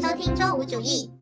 收听周五主义。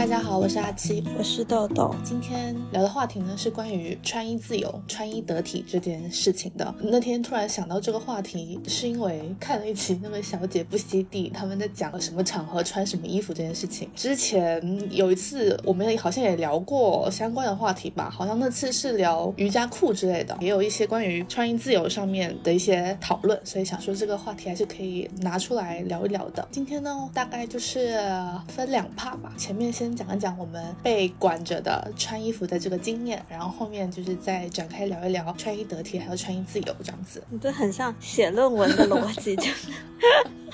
大家好，我是阿七，我是豆豆。今天聊的话题呢是关于穿衣自由、穿衣得体这件事情的。那天突然想到这个话题，是因为看了一期那个小姐不吸地，他们在讲什么场合穿什么衣服这件事情。之前有一次我们好像也聊过相关的话题吧，好像那次是聊瑜伽裤之类的，也有一些关于穿衣自由上面的一些讨论，所以想说这个话题还是可以拿出来聊一聊的。今天呢，大概就是分两 part 吧，前面先。讲一讲我们被管着的穿衣服的这个经验，然后后面就是再展开聊一聊穿衣得体还有穿衣自由这样子。你这很像写论文的逻辑，就是。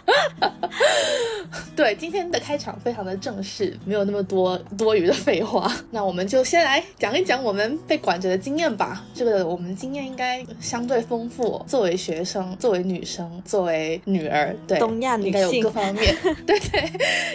对，今天的开场非常的正式，没有那么多多余的废话。那我们就先来讲一讲我们被管着的经验吧。这个我们经验应该相对丰富。作为学生，作为女生，作为女儿，对，东亚女性，应该有各方面，对对，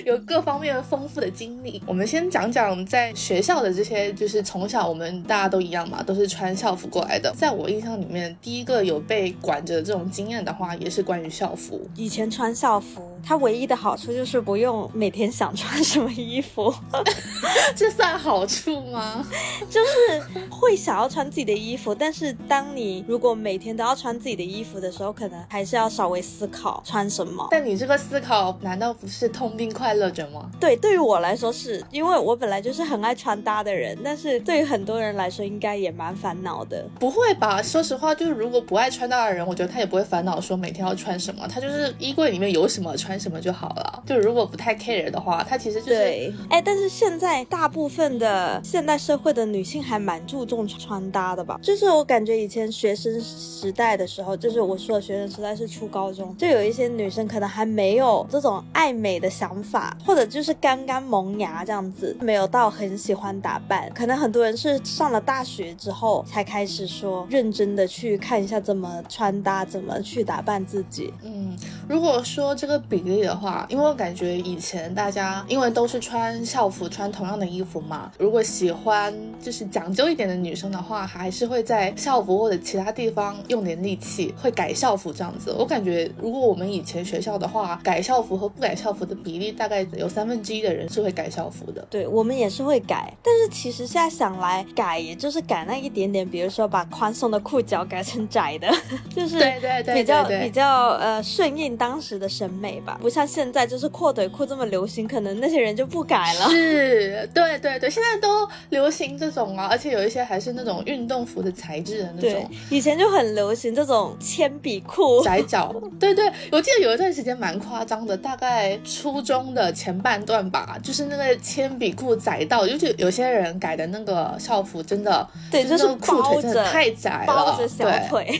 有各方面丰富的经历。我们先讲讲在学校的这些，就是从小我们大家都一样嘛，都是穿校服过来的。在我印象里面，第一个有被管着这种经验的话，也是关于校服。以前穿校服。它唯一的好处就是不用每天想穿什么衣服，这算好处吗？就是会想要穿自己的衣服，但是当你如果每天都要穿自己的衣服的时候，可能还是要稍微思考穿什么。但你这个思考难道不是痛并快乐着吗？对，对于我来说是因为我本来就是很爱穿搭的人，但是对于很多人来说应该也蛮烦恼的。不会吧？说实话，就是如果不爱穿搭的人，我觉得他也不会烦恼说每天要穿什么，他就是衣柜里面有什么穿。穿什么就好了。就如果不太 care 的话，它其实就是对。哎，但是现在大部分的现代社会的女性还蛮注重穿搭的吧？就是我感觉以前学生时代的时候，就是我说的学生时代是初高中，就有一些女生可能还没有这种爱美的想法，或者就是刚刚萌芽这样子，没有到很喜欢打扮。可能很多人是上了大学之后才开始说认真的去看一下怎么穿搭，怎么去打扮自己。嗯，如果说这个比。比例的话，因为我感觉以前大家因为都是穿校服，穿同样的衣服嘛。如果喜欢就是讲究一点的女生的话，还是会在校服或者其他地方用点力气，会改校服这样子。我感觉如果我们以前学校的话，改校服和不改校服的比例大概有三分之一的人是会改校服的。对我们也是会改，但是其实现在想来，改也就是改那一点点，比如说把宽松的裤脚改成窄的，就是对对对，比较比较呃顺应当时的审美吧。不像现在就是阔腿裤这么流行，可能那些人就不改了。是，对对对，现在都流行这种啊，而且有一些还是那种运动服的材质的那种。以前就很流行这种铅笔裤，窄脚。对对，我记得有一段时间蛮夸张的，大概初中的前半段吧，就是那个铅笔裤窄到，就是有些人改的那个校服真的，对，就是裤腿真的太窄了，包着小腿。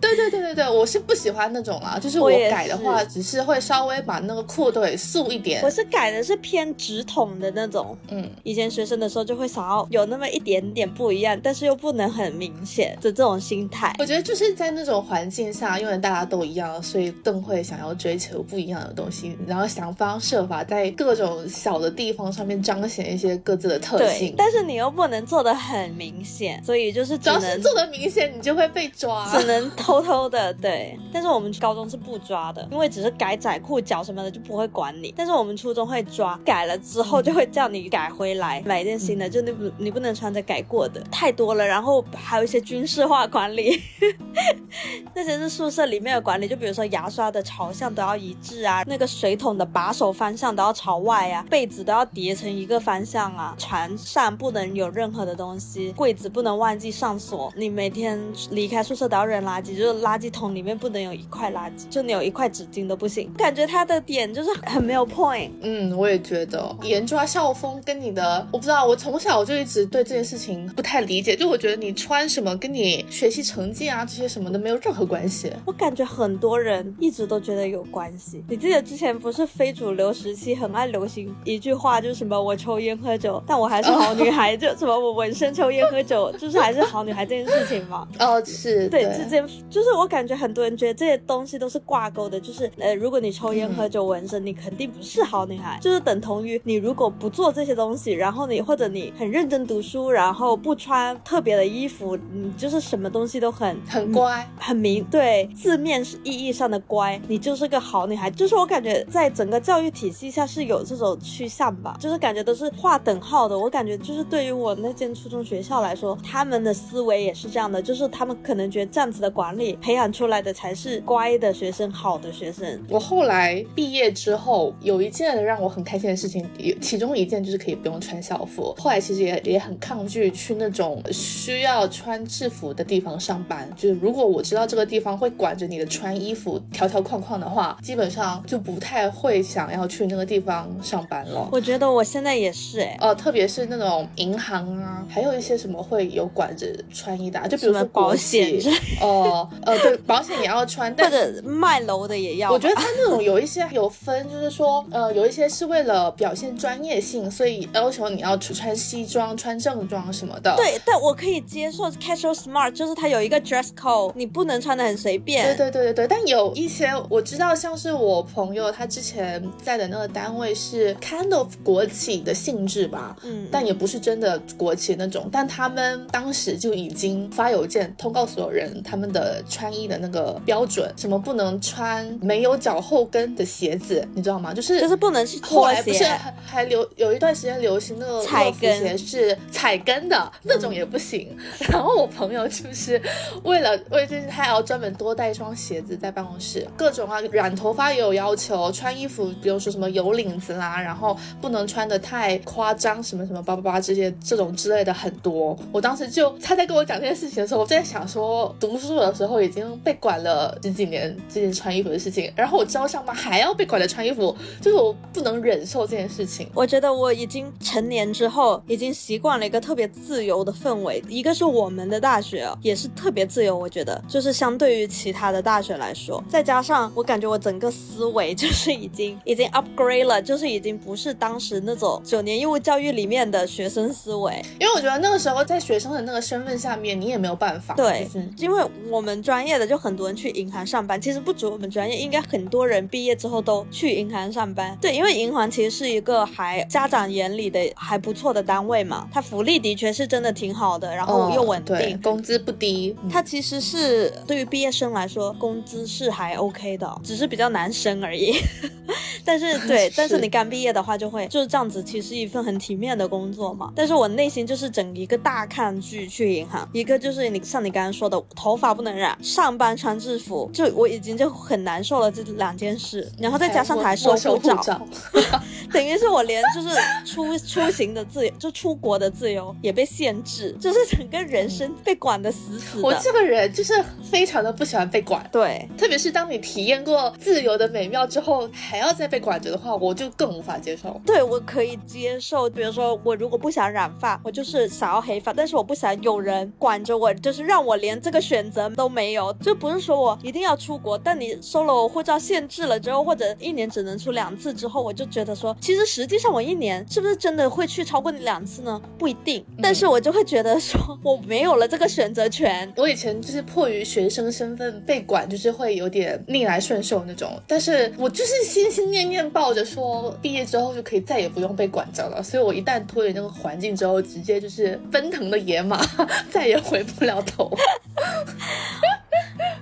对对对对对，我是不喜欢那种啦，就是我改的话，只是会稍微把那个裤腿素一点。我是改的是偏直筒的那种，嗯，以前学生的时候就会想要有那么一点点不一样，但是又不能很明显的这种心态。我觉得就是在那种环境下，因为大家都一样，所以更会想要追求不一样的东西，然后想方设法在各种小的地方上面彰显一些各自的特性。但是你又不能做的很明显，所以就是只能做的明显，你就会被抓，只能。偷偷的对，但是我们高中是不抓的，因为只是改窄裤脚什么的就不会管你。但是我们初中会抓，改了之后就会叫你改回来，买一件新的，就你不你不能穿着改过的，太多了。然后还有一些军事化管理，那些是宿舍里面的管理，就比如说牙刷的朝向都要一致啊，那个水桶的把手方向都要朝外啊，被子都要叠成一个方向啊，床上不能有任何的东西，柜子不能忘记上锁，你每天离开宿舍都要扔垃圾。就是垃圾桶里面不能有一块垃圾，就你有一块纸巾都不行。感觉他的点就是很没有 point。嗯，我也觉得严抓校风跟你的，我不知道，我从小就一直对这件事情不太理解。就我觉得你穿什么跟你学习成绩啊这些什么的没有任何关系。我感觉很多人一直都觉得有关系。你记得之前不是非主流时期很爱流行一句话，就是什么我抽烟喝酒，但我还是好女孩，就什么我纹身抽烟喝酒，就是还是好女孩这件事情吗？哦，是对，这件。就是我感觉很多人觉得这些东西都是挂钩的，就是呃，如果你抽烟、嗯喝酒、纹身，你肯定不是好女孩，就是等同于你如果不做这些东西，然后你或者你很认真读书，然后不穿特别的衣服，你就是什么东西都很很乖。很明对字面意义上的乖，你就是个好女孩。就是我感觉在整个教育体系下是有这种趋向吧，就是感觉都是划等号的。我感觉就是对于我那间初中学校来说，他们的思维也是这样的，就是他们可能觉得这样子的管理培养出来的才是乖的学生，好的学生。我后来毕业之后，有一件让我很开心的事情，有其中一件就是可以不用穿校服。后来其实也也很抗拒去那种需要穿制服的地方上班。就是如果我知道这个地方会管着你的穿衣服条条框框的话，基本上就不太会想要去那个地方上班了。我觉得我现在也是哎、呃，特别是那种银行啊，还有一些什么会有管着穿衣的啊、就比如说保国险企，呃呃，对，保险也要穿，但或者卖楼的也要。我觉得他那种有一些有分，就是说，呃，有一些是为了表现专业性，所以要求你要穿西装、穿正装什么的。对，但我可以接受 casual smart，就是它有一个 dress code，你不能穿的很随便。对对对对对，但有一些我知道，像是我朋友他之前在的那个单位是 kind of 国企的性质吧，嗯但也不是真的国企那种，但他们当时就已经发邮件通告所有人他们的穿衣的那个标准，什么不能穿没有脚后跟的鞋子，你知道吗？就是就是不能是后拖来不是鞋。还还流有一段时间流行那个鞋是踩跟的那种也不行。然后我朋友就是为了为这他要专门多带一双鞋子在办公室，各种啊染头发也有要求，穿衣服比如说什么有领子啦，然后不能穿的太夸张，什么什么叭叭叭这些这种之类的很多。我当时就他在跟我讲这件事情的时候，我在想说读书的时候已经被管了十几年这件穿衣服的事情，然后我知道上班还要被管着穿衣服，就是我不能忍受这件事情。我觉得我已经成年之后，已经习惯了一个特别自由的氛围。一个是我们的大学哦也是特别自由，我觉得就是相对于其他的大学来说，再加上我感觉我整个思维就是已经已经 upgrade 了，就 是已经不是当时那种九年义务教育里面的学生思维。因为我觉得那个时候在学生的那个身份下面，你也没有办法。对就是，因为我们专业的就很多人去银行上班，其实不止我们专业，应该很多人毕业之后都去银行上班。对，因为银行其实是一个还家长眼里的还不错的单位嘛，它福利的确是真的挺好的，然后又稳定。对，工资不低。嗯它其实是对于毕业生来说，工资是还 OK 的，只是比较难升而已。但是对，是但是你刚毕业的话，就会就是这样子，其实一份很体面的工作嘛。但是我内心就是整一个大抗拒去银行，一个就是你像你刚刚说的，头发不能染，上班穿制服，就我已经就很难受了这两件事，然后再加上他还收没收护照，照，等于是我连就是出 出行的自由，就出国的自由也被限制，就是整个人生被管得死死的。我这个人就是非常的不喜欢被管。对，特别是当你体验过自由的美妙之后，还要再被管着的话，我就更无法接受。对我可以接受，比如说我如果不想染发，我就是想要黑发，但是我不想有人管着我，就是让我连这个选择都没有。就不是说我一定要出国，但你收了我护照限制了之后，或者一年只能出两次之后，我就觉得说，其实实际上我一年是不是真的会去超过你两次呢？不一定，但是我就会觉得说我没有了这个选择权。我以前就是迫于学生身份被管，就是会有点逆来顺受那种。但是我就是心心念念抱着说，毕业之后就可以再也不用被管着了。所以我一旦脱离那个环境之后，直接就是奔腾的野马，再也回不了头。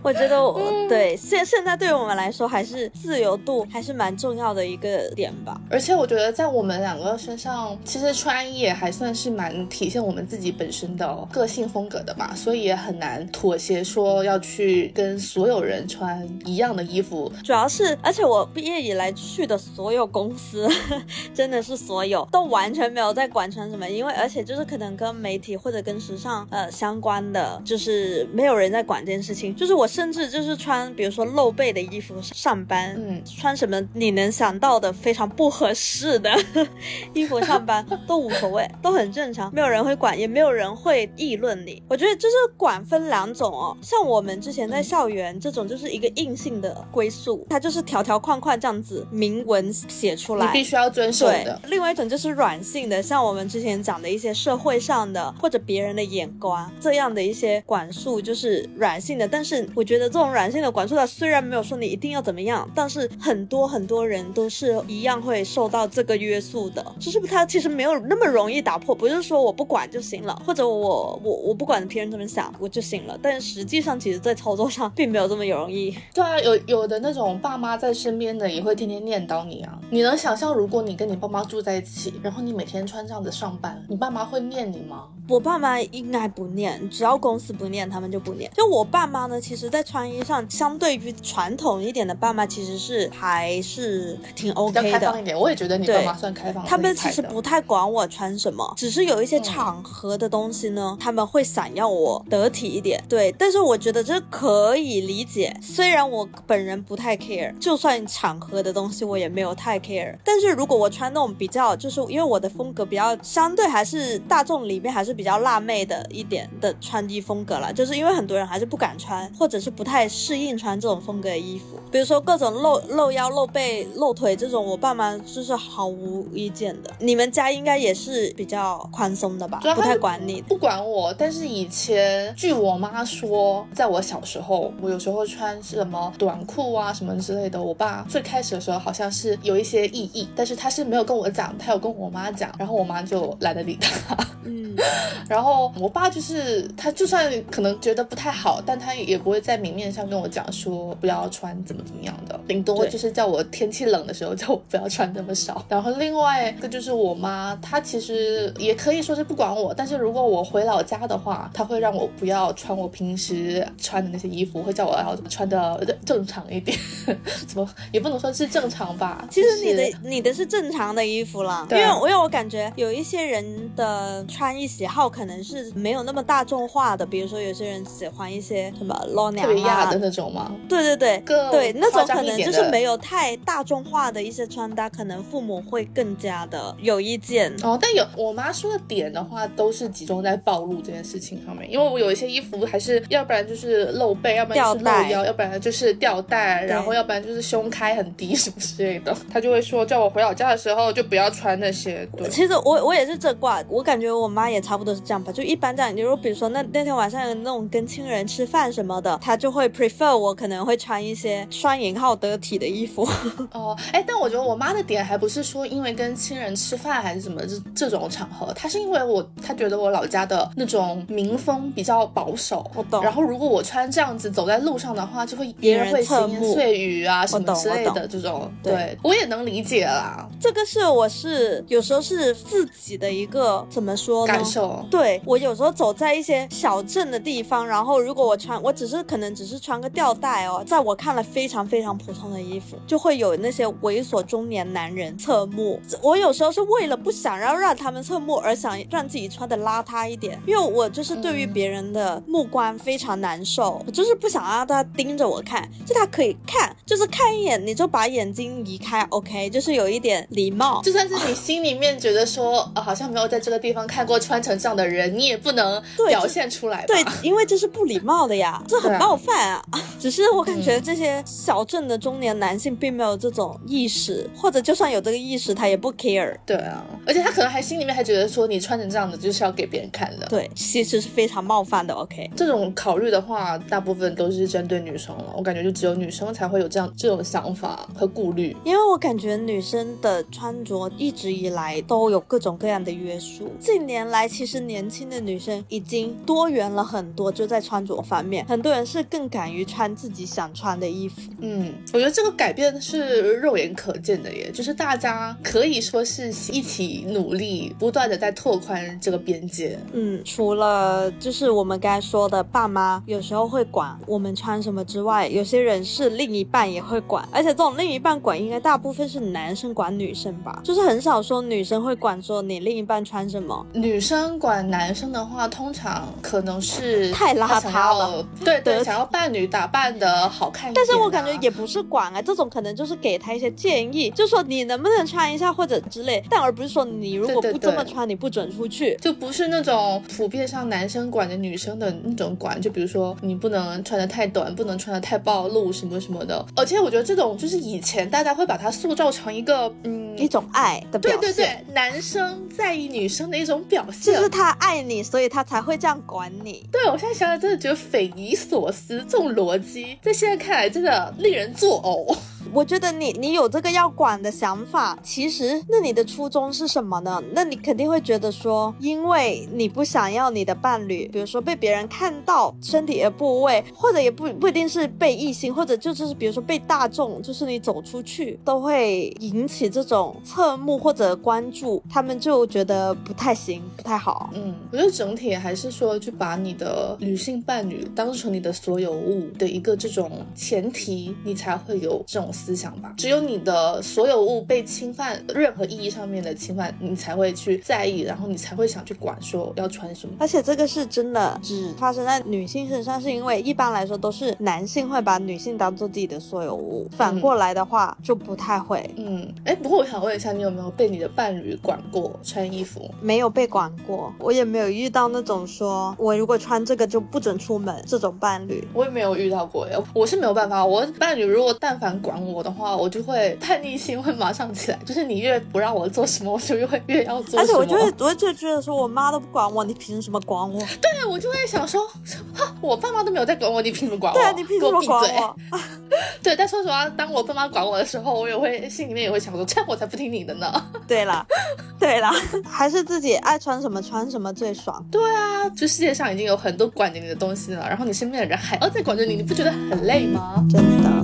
我觉得我对现现在对于我们来说，还是自由度还是蛮重要的一个点吧。而且我觉得在我们两个身上，其实穿衣也还算是蛮体现我们自己本身的个性风格的嘛，所以也很难妥协说要去跟所有人穿一样的衣服。主要是，而且我毕业以来去的所有公司，真的是所有都完全没有在管穿什么，因为而且就是可能跟媒体或者跟时尚呃相关的，就是没有人在管这件事情。就是我甚至就是穿，比如说露背的衣服上班，嗯穿什么你能想到的非常不合适的 衣服上班都无所谓，都很正常，没有人会管，也没有人会议论你。我觉得就是管分两种哦，像我们之前在校园这种就是一个硬性的归宿，它就是条条框框这样子明文写出来，你必须要遵守对的，。另外一种就是软性的，像我们之前讲的一些社会上的或者别人的眼光这样的一些管束，就是软性的。但是我觉得这种软性的管束，它虽然没有说你一定要怎么样，但是很多很多人都是一样会受到这个约束的，就是它其实没有那么容易打破，不是说我不管就行了，或者我我我不管别人怎么想我就行了，但实际上其实在操作上并没有这么容易。对啊，有有的那种爸妈在身边的也会天天念叨你啊，你能想象如果你跟你爸妈住在一起，然后你每天穿这样子上班，你爸妈会念你吗？我爸妈应该不念，只要公司不念，他们就不念。就我爸妈呢，其实在穿衣上，相对于传统一点的爸妈，其实是还是挺 OK 的。开放一点，我也觉得你爸妈算开放。他们其实不太管我穿什么，只是有一些场合的东西呢，他们会想要我得体一点。对，但是我觉得这可以理解。虽然我本人不太 care，就算场合的东西我也没有太 care。但是如果我穿那种比较，就是因为我的风格比较相对还是大众里面还是比较辣妹的一点的穿衣风格了，就是因为很多人还是不敢穿，或者是不太适应穿这种风格的衣服。比如说各种露露腰、露背、露腿这种，我爸妈就是毫无意见的。你们家应该也是比较宽松的吧？不太管你，不管我。但是以前据我妈说，在我小时候，我有时候穿什么短裤啊什么之类的，我爸最开始的时候好像是有一些异议，但是他是没有跟我讲，他有跟我妈讲，然后我妈就懒得理他。嗯，然后我爸就是他，就算可能觉得不太好，但他也不会在明面上跟我讲说不要穿怎么怎么样的，顶多就是叫我天气冷的时候叫我不要穿那么少。然后另外一个就是我妈，她其实也可以说是不管我，但是如果我回老家的话，她会让我不要穿我平时穿的那些衣服，会叫我要穿的正常一点。怎么也不能说是正常吧？其实你的你的是正常的衣服了，因为因为我感觉有一些人的穿衣喜好可能是没有那么大众化的，比如说有些人喜欢一些什么露娘啊的那种吗？对对对，对那种可能就是没有太大众化的一些穿搭，可能父母会更加的有意见哦。但有我妈说的点的话，都是集中在暴露这件事情上面，因为我有一些衣服还是要不然就是露背，要不然就是露腰，要不然就是吊带，然后要不然就是胸开很低什么之类的，她就会说叫我回老家的时候就不要穿那些。对，其实我我也是这挂，我感觉我妈也差不多是这样吧，就一般这样。如果比如说那那天晚上那种跟亲人吃饭什么的，她就会 prefer 我可能会穿一些双引号得体的衣服。哦，哎，但我觉得我妈的点还不是说因为跟亲人吃饭还是什么这这种场合，她是因为我她觉得我老家的那种民风比较保守。我懂。然后如果我穿这样子走在路上的话，就会别人会闲言碎语啊什么之类的这种。对，我也能理解啦。这个是我是有时候是自己的一个怎么说感受。对我有时候走在一些小镇的地方，然后如果我穿，我只是可能只是穿个吊带哦，在我看了非常非常普通的衣服，就会有那些猥琐中年男人侧目。我有时候是为了不想要让他们侧目，而想让自己穿的邋遢一点，因为我就是对于别人的目光非常难受，我就是不想让他盯着我看，就他可以看，就是看一眼你就把眼睛移开，OK，就是有一点礼貌。就算是你心里面觉得说，呃，好像没有在这个地方看过穿成这样的人，你也不能表现出来。对，因为这是不礼貌的呀，这很冒犯啊。只是我感觉这些小镇的中年男性并没有这种意识，或者就算有这个意识，他也不 care。对啊，而且他可能还心里面还觉得说你穿成这样子就是要给别人看的。对，其实是非常冒犯的。OK，这种考虑的话，大部分都是针对女生了。我感觉就只有女生才会有这样这种想法和顾虑，因为我感觉女生的穿着一直以来都有各种各样的约束。近年来，其实年轻的女生已经多元了很多，就在穿着方面，很多人是更敢于穿自己想穿的衣服。嗯，我觉得这个改变是肉眼可见的耶，就是大家可以说是一起努力，不断的在拓宽这个边界。嗯，除了就是我们刚才说的，爸妈有时候会管我们穿什么之外，有些人是另一半也会管，而且这种另一半管应该大部分是男生管女生吧，就是很少说女生会管说你另一半穿什么。女生管男生的话，通常可能是太邋遢了，对对，想要伴侣打扮的好看。但是我感觉也不是管啊，这种可能就是给他一些建议，就说你能不能穿一下或者之类，但而不是说你如果不这么穿，你不准出去，就不是那种普遍上男生管着女生的那种管，就比如说你不能穿的太短，不能穿的太暴露什么什么的。而且我觉得这种就是以前大家会把它塑造成一个嗯一种爱的表对。对对，男生在意女生的一种表现。就是他爱你，所以他才会这样管你。对我现在想想，真的觉得匪夷所这种逻辑在现在看来真的令人作呕。我觉得你你有这个要管的想法，其实那你的初衷是什么呢？那你肯定会觉得说，因为你不想要你的伴侣，比如说被别人看到身体的部位，或者也不不一定是被异性，或者就是比如说被大众，就是你走出去都会引起这种侧目或者关注，他们就觉得不太行，不太好。嗯，我觉得整体还是说，就把你的女性伴侣当成你的所有物的一个这种前提，你才会有这种思想吧。只有你的所有物被侵犯，任何意义上面的侵犯，你才会去在意，然后你才会想去管说要穿什么。而且这个是真的只发生在女性身上，是因为一般来说都是男性会把女性当做自己的所有物，反过来的话就不太会。嗯，哎，不过我想问一下，你有没有被你的伴侣管过穿衣服？没有被管过，我也没有遇到那种说我如果穿这个就不准出门这种伴侣。我也没有遇到过呀，我是没有办法。我伴侣如果但凡管我的话，我就会叛逆心会马上起来，就是你越不让我做什么，我就越会越要做什么。而且我就会，我就觉得说，我妈都不管我，你凭什么管我？对，我就会想说，哈，我爸妈都没有在管我，你凭什么管我？对啊，你凭什么管我？对，但说实话，当我爸妈管我的时候，我也会心里面也会想说，这样我才不听你的呢。对啦，对啦，还是自己爱穿什么穿什么最爽。对啊，就世界上已经有很多管着你的东西了，然后你身边的人还要再管着你，你不觉得很累吗？真的。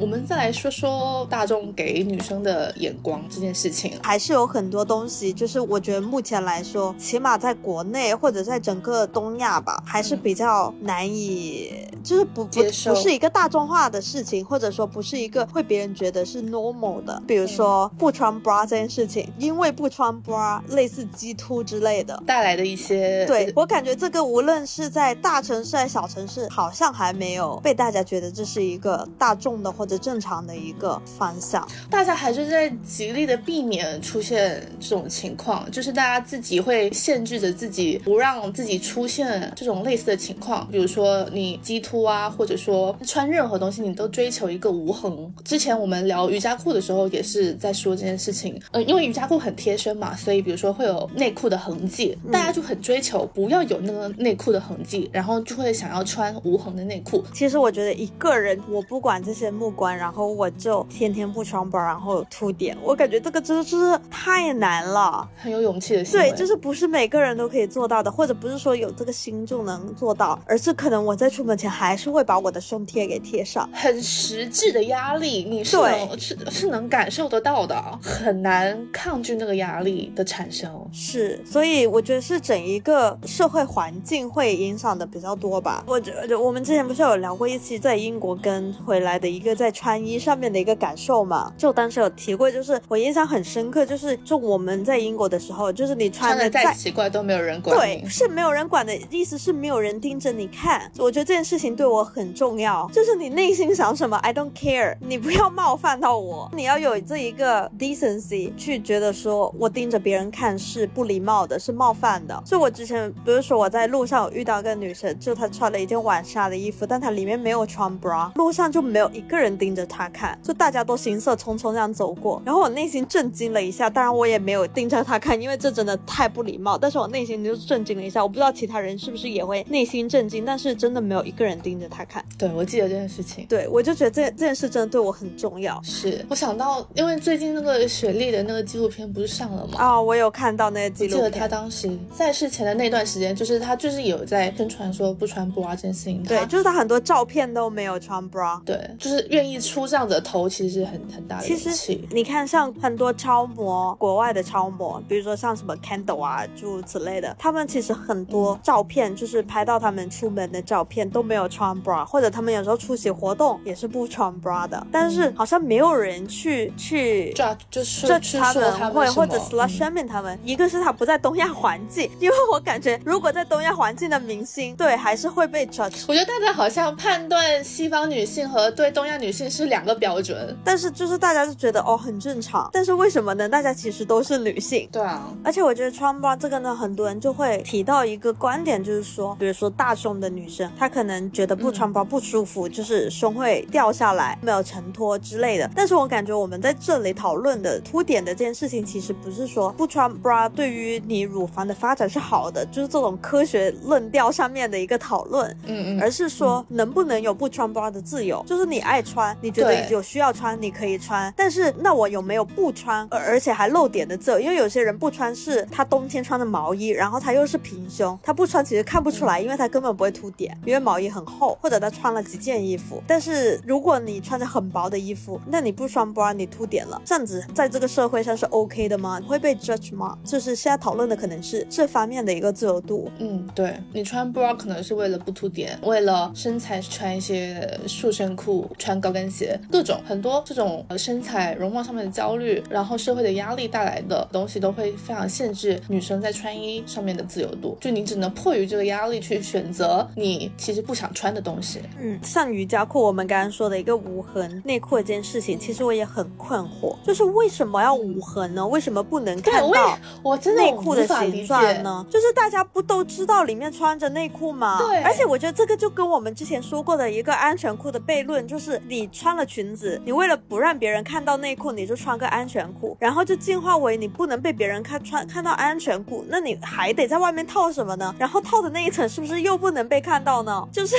我们再来说说大众给女生的眼光这件事情，还是有很多东西，就是我觉得目前来说，起码在国内或者在整个东亚吧，还是比较难以，就是不不不是一个大众化的事情，或者说不是一个会别人觉得是 normal 的。比如说不穿 bra 这件事情，因为不穿 bra 类似鸡突之类的带来的一些，对我感觉这个无论是在大城市还是小城市，好像还没有被大家觉得这是一个大众的或者正常的一个方向，大家还是在极力的避免出现这种情况，就是大家自己会限制着自己，不让自己出现这种类似的情况。比如说你鸡突啊，或者说穿任何东西，你都追求一个无痕。之前我们聊瑜伽裤的时候，也是在说这件事情。嗯，因为瑜伽裤很贴身嘛，所以比如说会有内裤的痕迹，大家就很追求不要有那个内裤的痕迹，然后就会想要穿无痕的内裤。其实我觉得一个人，我不管这些目光，然后我就天天不穿 bra，然后有凸点，我感觉这个真的是太难了，很有勇气的。对，就是不是每个人都可以做到的，或者不是说有这个心就能做到，而是可能我在出门前还是会把我的胸贴给贴上，很实质的压力，你是是是能感受得到的，很难抗拒那个压力的产生。是，所以我觉得是整一个社会环境会影响的比较多吧。我觉得我们之前不是有聊过一期在英国跟回来的一个在穿衣上面的一个感受嘛？就当时有提过，就是我印象很深刻，就是就我们在英国的时候，就是你穿的再奇怪都没有人管，对，是没有人管的意思是没有人盯着你看。我觉得这件事情对我很重要，就是你内心想什么，I don't care，你不要冒犯到我，你要有这一个 decency 去觉得说我盯着别人看是不礼貌的，是冒犯的。所以我之前不是说我在路上有遇到一个女生，就她穿了一件晚纱的衣服，但她里面没有穿 bra，路上就没有一个人盯着他看，就大家都行色匆匆这样走过，然后我内心震惊了一下，当然我也没有盯着他看，因为这真的太不礼貌。但是我内心就震惊了一下，我不知道其他人是不是也会内心震惊，但是真的没有一个人盯着他看。对，我记得这件事情，对我就觉得这这件事真的对我很重要。是我想到，因为最近那个雪莉的那个纪录片不是上了吗？啊，我有看到那个纪录片。记得他当时在事前的那段时间，就是他就是有在宣传说不穿 bra 这件事情。对，就是他很多照片都没有穿 bra。对，就是愿意出这样的头，其实很很大的勇气。你看，像很多超模，国外的超模，比如说像什么 Kendall 啊，诸如此类的，他们其实很多照片就是拍到他们出门的照片都没有穿 bra，或者他们有时候出席活动也是不穿 bra 的。但是好像没有人去去抓，就是这他们会或者 slash shaming 他们。一个是他不在东亚环境，因为我感觉如果在东亚环境的明星，对还是会被 judge。我觉得大家好像判断西方女性和对东亚女女性是两个标准。但是就是大家就觉得哦很正常，但是为什么呢？大家其实都是女性。对啊，而且我觉得穿 bra 这个呢，很多人就会提到一个观点，就是说，比如说大胸的女生，她可能觉得不穿 bra 不舒服，就是胸会掉下来，没有承托之类的。但是我感觉我们在这里讨论的凸点的这件事情，其实不是说不穿 bra 对于你乳房的发展是好的，就是这种科学论调上面的一个讨论，嗯嗯，而是说能不能有不穿 bra 的自由，就是你爱穿，你觉得有需要穿，你可以穿，但是那我有没有不穿，而而且还露点的自由？因为有些人不穿是他冬天穿的毛衣，然后他又是平胸，他不穿其实看不出来，因为他根本不会凸点，因为毛衣很厚，或者他穿了几件衣服。但是如果你穿着很薄的衣服，那你不穿 bra 你凸点了，这样子在这个社会上是 OK 的吗？会被 judge 吗？就是现在讨论的可能是这方面的一个自由度。嗯，对你穿 bra 可能是为了不凸点，为了身材穿一些束身裤、穿高跟鞋，各种很多这种呃身材容貌上面的焦虑，然后社会的压力带来的东西，都会非常限制女生在穿衣上面的自由度。就你只能迫于这个压力去选择你其实不想穿的东西。嗯，像瑜伽裤，我们刚刚说的一个无痕内裤这件事情，其实我也很困惑，就是为什么要无痕呢？为什么不能看到我真的内裤的形。状呢？就是大家不都知道里面穿着内裤吗？对而且我觉得这个就跟我们之前说过的一个安全裤的悖论，就是你穿了裙子，你为了不让别人看到内裤，你就穿个安全裤，然后就进化为你不能被别人看穿看到安全裤，那你还得在外面套什么呢？然后套的那一层是不是又不能被看到呢？就是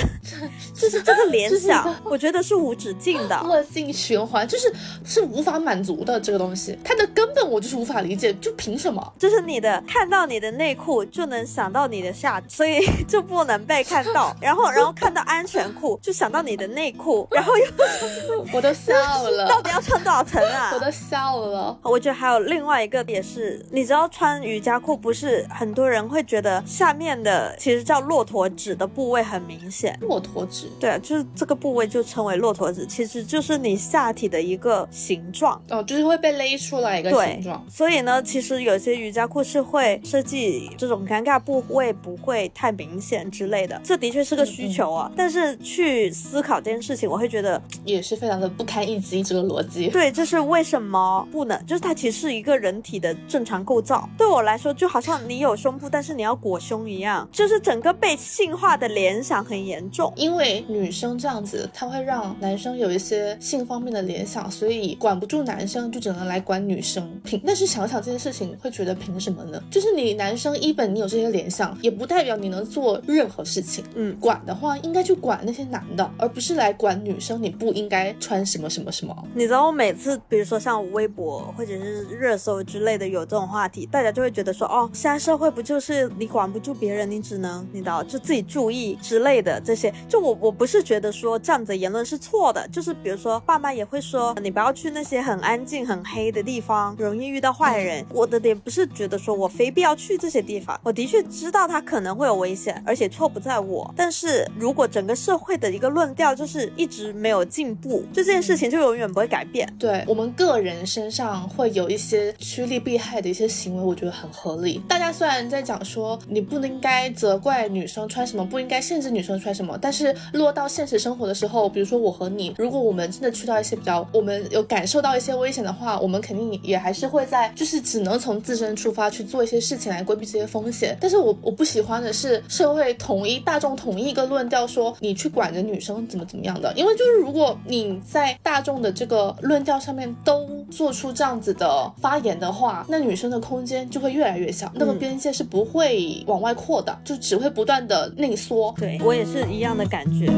就是这个联想，我觉得是无止境的。恶性循环就是是无法满足的这个东西，它的根本我就是无法理解，就凭什么？就是你的看到你的内裤就能想到你的下，所以就不能被看到。然后，然后看到安全裤就想到你的内裤，然后又 我都笑了，到底要穿多少层啊？我都笑了。我觉得还有另外一个也是，你知道穿瑜伽裤不是很多人会觉得下面的其实叫骆驼趾的部位很明显。骆驼趾，对啊，就是这个部位就称为骆驼趾，其实就是你下体的一个形状。哦，就是会被勒出来一个对形状。所以呢，其实有些瑜伽裤是会设计这种尴尬部位不会太明显之类的，这的确是个需求啊。但是去思考这件事情，我会觉得，也是非常的不堪一击，这个逻辑。对，这是为什么不能？就是它其实是一个人体的正常构造。对我来说，就好像你有胸部，但是你要裹胸一样，就是整个被性化的联想很严重。因为女生这样子，她会让男生有一些性方面的联想，所以管不住男生，就只能来管女生。凭，但是想想这件事情，会觉得凭什么呢？就是你男生一本你有这些联想，也不代表你能做任何事情。嗯，管的话，应该去管那些男的，而不是来管女生。你不应该穿什么什么什么。你知道我每次，比如说像微博或者是热搜之类的有这种话题，大家就会觉得说，哦，现在社会不就是你管不住别人，你只能你知道就自己注意之类的这些。就我我不是觉得说这样子的言论是错的，就是比如说爸妈也会说，你不要去那些很安静很黑的地方，容易遇到坏人。我的点不是觉得说我非必要去这些地方，我的确知道他可能会有危险，而且错不在我。但是如果整个社会的一个论调就是一直没有进进步，就这件事情就永远不会改变。对我们个人身上会有一些趋利避害的一些行为，我觉得很合理。大家虽然在讲说你不应该责怪女生穿什么，不应该限制女生穿什么，但是落到现实生活的时候，比如说我和你，如果我们真的去到一些比较，我们有感受到一些危险的话，我们肯定也还是会在，就是只能从自身出发去做一些事情来规避这些风险。但是我我不喜欢的是社会统一大众统一一个论调，说你去管着女生怎么怎么样的，因为就是如果如果你在大众的这个论调上面都做出这样子的发言的话，那女生的空间就会越来越小，那个边界是不会往外扩的，就只会不断的内缩。对我也是一样的感觉。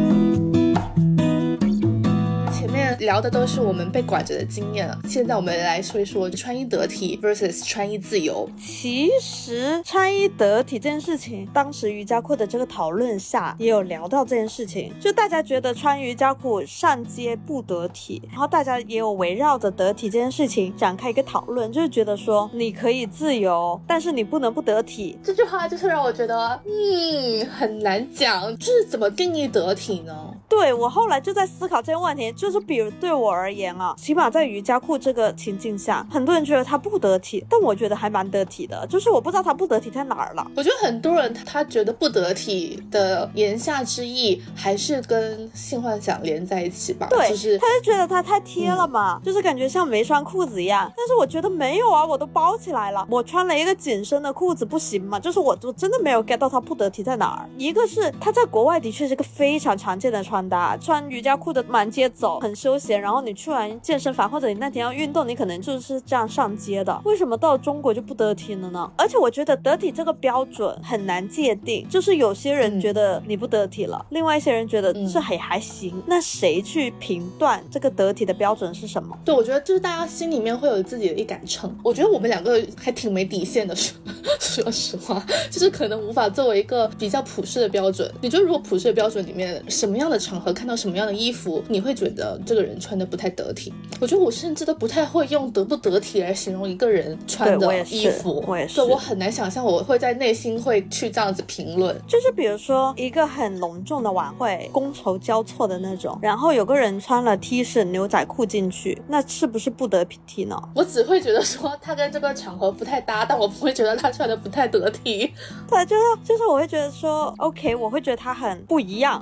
前面聊的都是我们被管着的经验了，现在我们来说一说穿衣得体 versus 穿衣自由。其实穿衣得体这件事情，当时瑜伽裤的这个讨论下也有聊到这件事情，就大家觉得穿瑜伽裤上街不得体，然后大家也有围绕着得体这件事情展开一个讨论，就是觉得说你可以自由，但是你不能不得体。这句话就是让我觉得，嗯，很难讲，就是怎么定义得体呢？对我后来就在思考这个问题，就是比如对我而言啊，起码在瑜伽裤这个情境下，很多人觉得它不得体，但我觉得还蛮得体的，就是我不知道它不得体在哪儿了。我觉得很多人他觉得不得体的言下之意，还是跟性幻想连在一起吧。对，就是他就觉得它太贴了嘛，就是感觉像没穿裤子一样。但是我觉得没有啊，我都包起来了，我穿了一个紧身的裤子不行吗？就是我我真的没有 get 到它不得体在哪儿。一个是它在国外的确是个非常常见的穿搭，穿瑜伽裤的满街走，很休闲。然后你去完健身房或者你那天要运动，你可能就是这样上街的。为什么到中国就不得体了呢？而且我觉得得体这个标准很难界定，就是有些人觉得你不得体了，另外一些人觉得这还还行。那谁去评断这个得体的标准是什么？对，我觉得就是大家心里面会有自己的一杆秤。我觉得我们两个还挺没底线的，说 说实话，就是可能无法作为一个比较普世的标准。你觉得如果普世的标准里面，什么样的场合看到什么样的衣服，你会觉得这个人穿的不太得体？我觉得我甚至都不太会用得不得体来形容一个人穿的衣服。我也是，对我很难想象我会在内心会去这样子评论。就是比如说一个很隆重的晚会，觥筹交错的那种，然后有个人穿了 T 恤牛仔裤进去，那是不是不得体呢？我只会觉得说他跟这个场合不太搭，但我不会觉得他穿的不太得体。对，就是就是我会觉得说，OK，我会觉得他很不一样。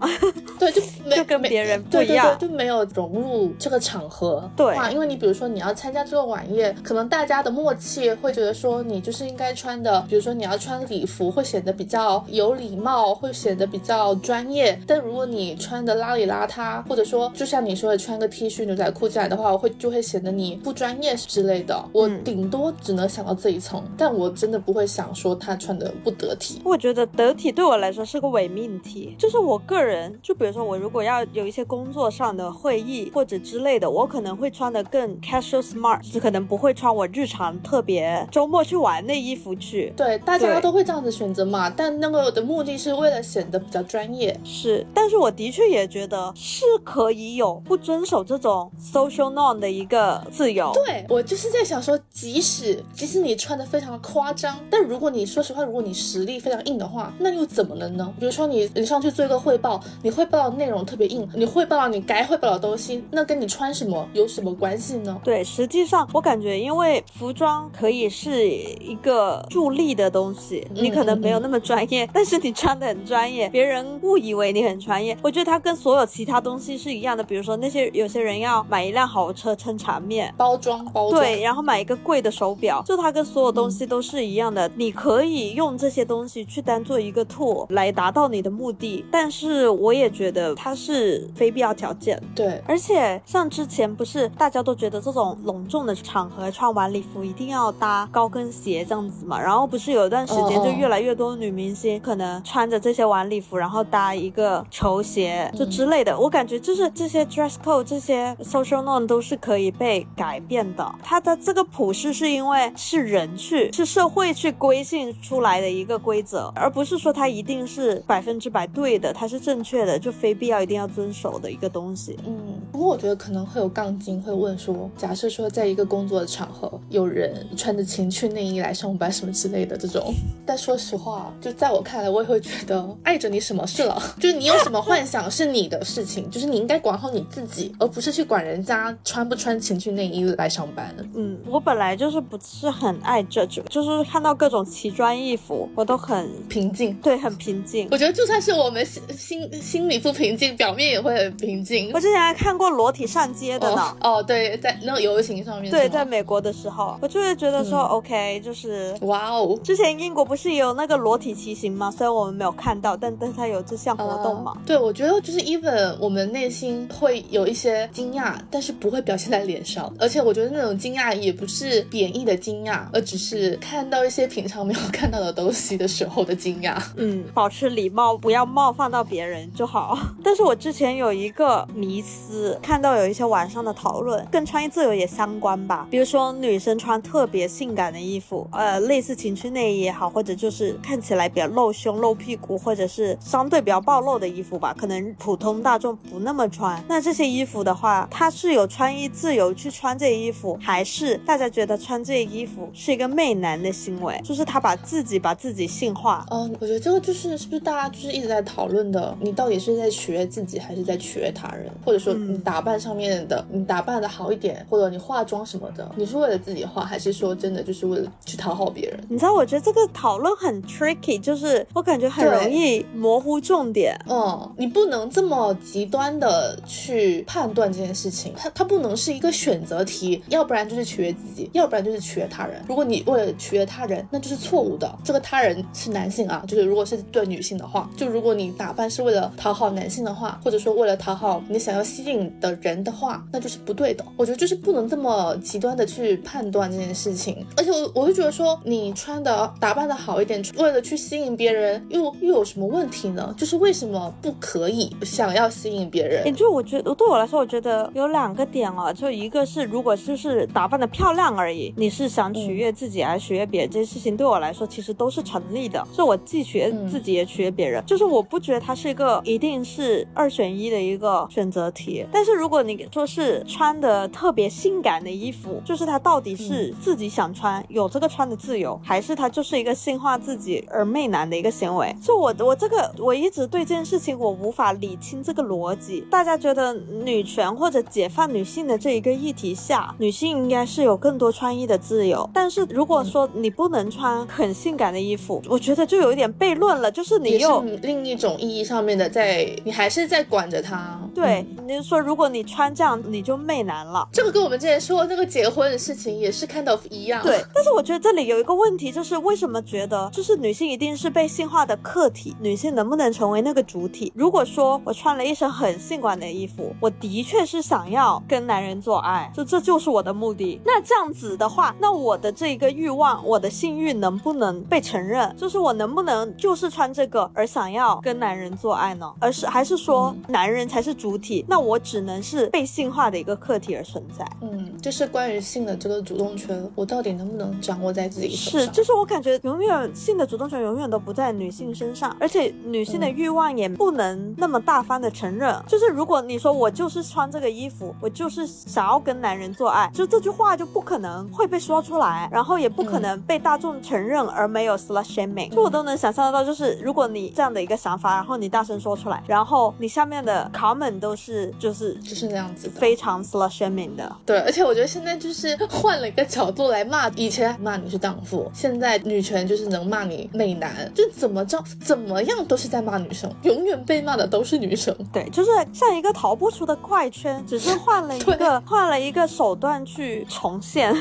对，就就跟别人不一样，就没有融入这个场合。对，因为你比如说你要参加这个晚宴，可能大家的默契会觉得说你就是应该穿的，比如说你要穿礼服，会显得比较有礼貌，会显得比较专业。但如果你穿的邋里邋遢，或者说就像你说的穿个 T 恤牛仔裤进来的话，我会就会显得你不专业之类的。我顶多只能想到这一层，但我真的不会想说他穿的不得体。我觉得得体对我来说是个伪命题，就是我个人，就比如说我如果要有一些工作上的会议或者之类的，我可能会穿的更 casual smart，就是可能不会穿我日常特别周末去玩的衣服去。对，大家都会这样子选择嘛，但那个的目的是为了显得比较专业。是，但是我的确也觉得是可以有不遵守这种 social norm 的一个自由。对我就是在想说，即使即使你穿的非常的夸张，但如果你说实话，如果你实力非常硬的话，那又怎么了呢？比如说你你上去做一个汇报，你汇报的内容特别硬，你汇报你该汇报的东西，那跟你穿什么有什么关系呢？对，实际上我感觉，因为服装可以是一个助力的东西，你可能没有那么专业，但是你穿的很专业，别人误以为你很专业。我觉得它跟所有其他东西是一样的，比如说那些有些人要买一辆豪车撑场面，包装包装，对，然后买一个贵的手表，就它跟所有东西都是一样的，你可以用这些东西去当做一个 tool 来达到你的目的，但是我也觉得它是非必要条件。对，而且像之前不是大家都觉得这种隆重的场合穿晚礼服一定要搭高跟鞋这样子嘛，然后不是有一段时间就越来越多女明星可能穿着这些晚礼服，然后搭一个球鞋就之类的，我感觉就是这些 dress code 这些 social norm 都是可以被改变的。它的这个普世是因为是人去是社会去规训出来的一个规则，而不是说它一定是百分之百对的，它是正确的，就非必要一定要遵守的一个东西。嗯，不过我觉得可能会有杠精会问说，假设说在一个工作的场合，有人穿着情趣内衣来上班什么之类的这种，但说实话，就在我看来，我也会觉得碍着你什么事了？就是你有什么幻想是你的事情，就是你应该管好你自己，而不是去管人家穿不穿情趣内衣来上班。嗯，我本来就是不是很爱这种，就是看到各种奇装异服，我都很平静，对，很平静。我觉得就算是我们心心心里不平静，表面也会很平静。我之前还看过裸体上街的呢。哦，对，在那个游行上面。对，在美国的时候，我就会觉得说，OK，就是哇哦。之前英国不是有那个裸体骑行吗？虽然我们没有看到，但但它有这项活动嘛。对，我觉得就是 even 我们内心会有一些惊讶，但是不会表现在脸上。而且我觉得那种惊讶也不是贬义的惊讶，而只是看到一些平常没有看到的东西的时候的惊讶。嗯，保持礼貌，不要冒犯到别人就好。但是我之前有一个迷思。看到有一些网上的讨论，跟穿衣自由也相关吧。比如说女生穿特别性感的衣服，呃，类似情趣内衣也好，或者就是看起来比较露胸、露屁股，或者是相对比较暴露的衣服吧，可能普通大众不那么穿。那这些衣服的话，它是有穿衣自由去穿这些衣服，还是大家觉得穿这些衣服是一个媚男的行为？就是他把自己把自己性化。嗯，我觉得这个就是是不是大家就是一直在讨论的，你到底是在取悦自己还是在取悦他人？或者说你打扮上面的，你打扮的好一点，或者你化妆什么的，你是为了自己化，还是说真的就是为了去讨好别人？你知道，我觉得这个讨论很 tricky，就是我感觉很容易模糊重点。嗯，你不能这么极端的去判断这件事情，它它不能是一个选择题，要不然就是取悦自己，要不然就是取悦他人。如果你为了取悦他人，那就是错误的。这个他人是男性啊，就是如果是对女性的话，就如果你打扮是为了讨好男性的话，或者说为了讨好你想要吸引的人的话，那就是不对的。我觉得就是不能这么极端的去判断这件事情。而且我我会觉得说，你穿的打扮的好一点，为了去吸引别人，又又有什么问题呢？就是为什么不可以想要吸引别人？也就我觉得对我来说，我觉得有两个点啊，就一个是如果就是打扮的漂亮而已，你是想取悦自己还是取悦别人，这些事情对我来说其实都是成立的。就我既取悦自己也取悦别人，就是我不觉得它是一个一定是二选一的一个选择题。但是如果你说是穿的特别性感的衣服，就是他到底是自己想穿，有这个穿的自由，还是他就是一个性化自己而媚男的一个行为？就我我这个我一直对这件事情我无法理清这个逻辑。大家觉得女权或者解放女性的这一个议题下，女性应该是有更多穿衣的自由。但是如果说你不能穿很性感的衣服，我觉得就有一点悖论了，就是你又另一种意义上面的在，你还是在管着他。对，你是说如果你穿这样，你就媚男了？这个跟我们之前说那个结婚的事情也是 kind of 一样。对，但是我觉得这里有一个问题，就是为什么觉得就是女性一定是被性化的客体，女性能不能成为那个主体？如果说我穿了一身很性感的衣服，我的确是想要跟男人做爱，就这就是我的目的。那这样子的话，那我的这个欲望，我的性欲能不能被承认？就是我能不能就是穿这个而想要跟男人做爱呢？而是还是说男人才是主体？那我只能是被性化的一个客体而存在？嗯，就是关于性的这个主动权，我到底能不能掌握在自己手上？是，就是我感觉永远性的主动权永远都不在女性身上，而且女性的欲望也不能那么大方的承认。就是如果你说我就是穿这个衣服，我就是想要跟男人做爱，就这句话就不可能会被说出来，然后也不可能被大众承认而没有 slut shaming。就我都能想象得到，就是如果你这样的一个想法，然后你大声说出来，然后你下面的 comment 都是就是就是那样子，非常 slut shaming 的。对，而且我觉得现在就是换了一个角度来骂，以前骂你是荡妇，现在女权就是能骂你媚男，就怎么着怎么样都是在骂女生，永远被骂的都是女生。对，就是像一个逃不出的怪圈，只是换了一个 换了一个手段去重现。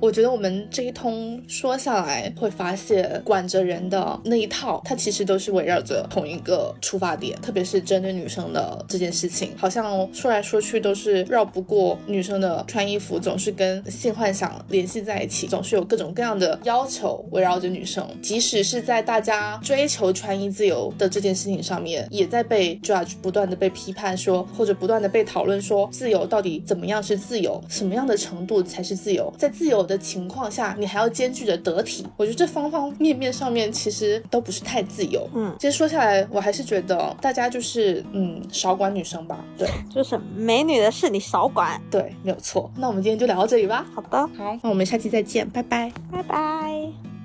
我觉得我们这一通说下来，会发现管着人的那一套，它其实都是围绕着同一个出发点，特别是针对女生的这件事情，好像说来说去都是绕不过女生的穿衣服，总是跟性幻想联系在一起，总是有各种各样的要求围绕着女生，即使是在大家追求穿衣自由的这件事情上面，也在被 judge 不断的被批判说，或者不断的被讨论说，自由到底怎么样是自由，什么样的程度才是自由，在自由的情况下，你还要兼具着得体，我觉得这方方面面上面其实都不是太自由。嗯，其实说下来，我还是觉得大家就是嗯少管女生吧，对，就是美女的事你少管，对，没有错。那我们今天就聊到这里吧。好的，好，那我们下期再见，拜拜，拜拜。